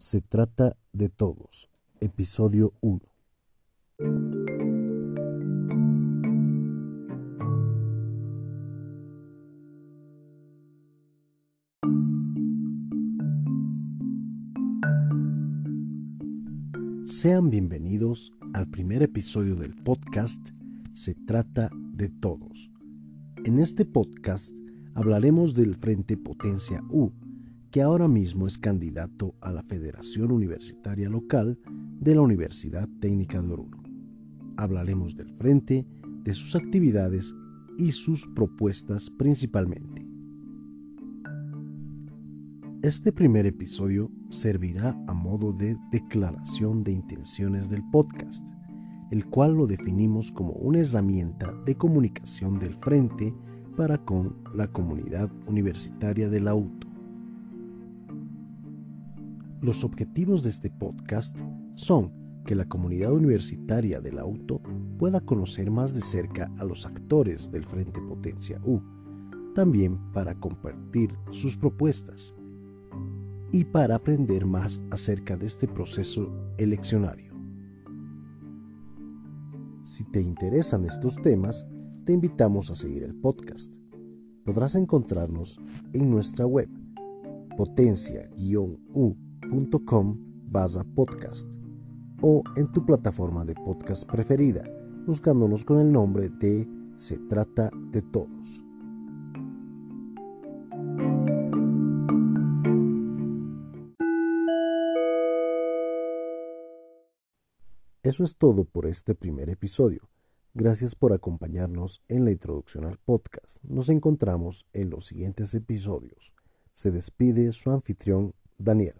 Se trata de todos. Episodio 1. Sean bienvenidos al primer episodio del podcast Se trata de todos. En este podcast hablaremos del Frente Potencia U, que ahora mismo es candidato a la Federación Universitaria Local de la Universidad Técnica de Oruro. Hablaremos del Frente, de sus actividades y sus propuestas principalmente. Este primer episodio servirá a modo de declaración de intenciones del podcast, el cual lo definimos como una herramienta de comunicación del Frente para con la comunidad universitaria del auto. Los objetivos de este podcast son que la comunidad universitaria del auto pueda conocer más de cerca a los actores del Frente Potencia U, también para compartir sus propuestas y para aprender más acerca de este proceso eleccionario. Si te interesan estos temas, te invitamos a seguir el podcast. Podrás encontrarnos en nuestra web o en tu plataforma de podcast preferida, buscándonos con el nombre de Se trata de todos. Eso es todo por este primer episodio. Gracias por acompañarnos en la introducción al podcast. Nos encontramos en los siguientes episodios. Se despide su anfitrión Daniel.